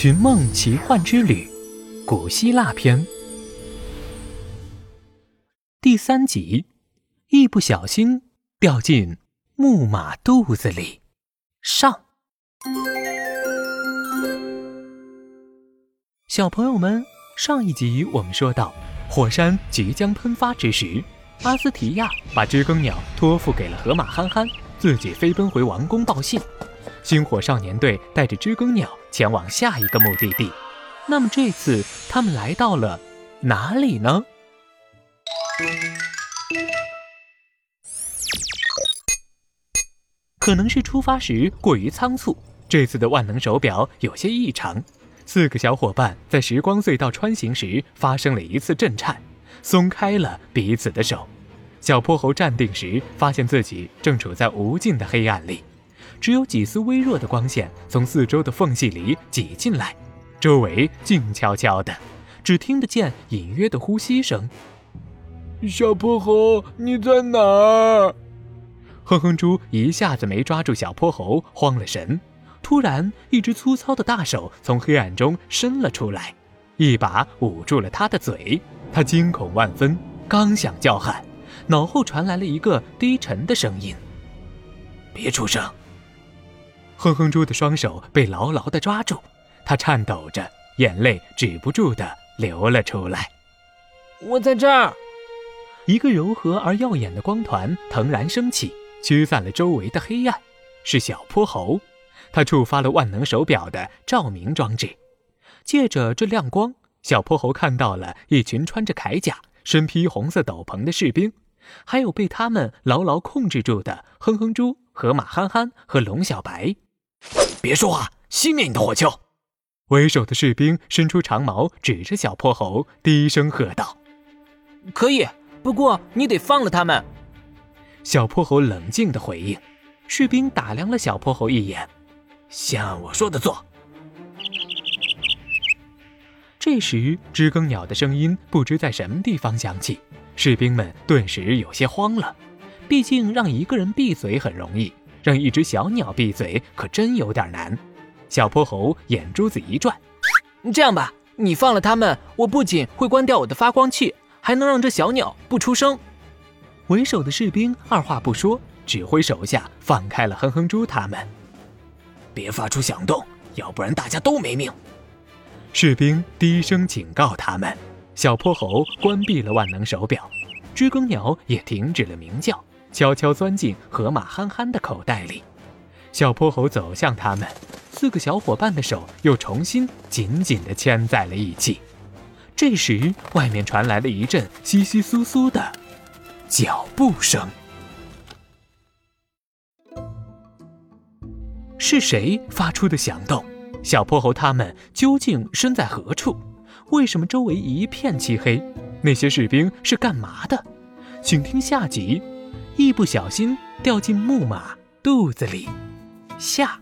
寻梦奇幻之旅》古希腊篇第三集，一不小心掉进木马肚子里。上，小朋友们，上一集我们说到，火山即将喷发之时，阿斯提亚把知更鸟托付给了河马憨憨，自己飞奔回王宫报信。星火少年队带着知更鸟前往下一个目的地。那么这次他们来到了哪里呢？可能是出发时过于仓促，这次的万能手表有些异常。四个小伙伴在时光隧道穿行时发生了一次震颤，松开了彼此的手。小泼猴站定时，发现自己正处在无尽的黑暗里。只有几丝微弱的光线从四周的缝隙里挤进来，周围静悄悄的，只听得见隐约的呼吸声。小泼猴，你在哪儿？哼哼猪一下子没抓住小泼猴，慌了神。突然，一只粗糙的大手从黑暗中伸了出来，一把捂住了他的嘴。他惊恐万分，刚想叫喊，脑后传来了一个低沉的声音：“别出声。”哼哼猪的双手被牢牢地抓住，他颤抖着，眼泪止不住地流了出来。我在这儿。一个柔和而耀眼的光团腾然升起，驱散了周围的黑暗。是小泼猴，他触发了万能手表的照明装置，借着这亮光，小泼猴看到了一群穿着铠甲、身披红色斗篷的士兵，还有被他们牢牢控制住的哼哼猪、河马憨憨和龙小白。别说话，熄灭你的火球！为首的士兵伸出长矛，指着小泼猴，低声喝道：“可以，不过你得放了他们。”小泼猴冷静的回应。士兵打量了小泼猴一眼，像我说的做。这时，知更鸟的声音不知在什么地方响起，士兵们顿时有些慌了。毕竟，让一个人闭嘴很容易。让一只小鸟闭嘴可真有点难。小泼猴眼珠子一转，这样吧，你放了他们，我不仅会关掉我的发光器，还能让这小鸟不出声。为首的士兵二话不说，指挥手下放开了哼哼猪他们。别发出响动，要不然大家都没命。士兵低声警告他们。小泼猴关闭了万能手表，知更鸟也停止了鸣叫。悄悄钻进河马憨憨的口袋里，小泼猴走向他们，四个小伙伴的手又重新紧紧地牵在了一起。这时，外面传来了一阵窸窸窣窣的脚步声。是谁发出的响动？小泼猴他们究竟身在何处？为什么周围一片漆黑？那些士兵是干嘛的？请听下集。一不小心掉进木马肚子里，下。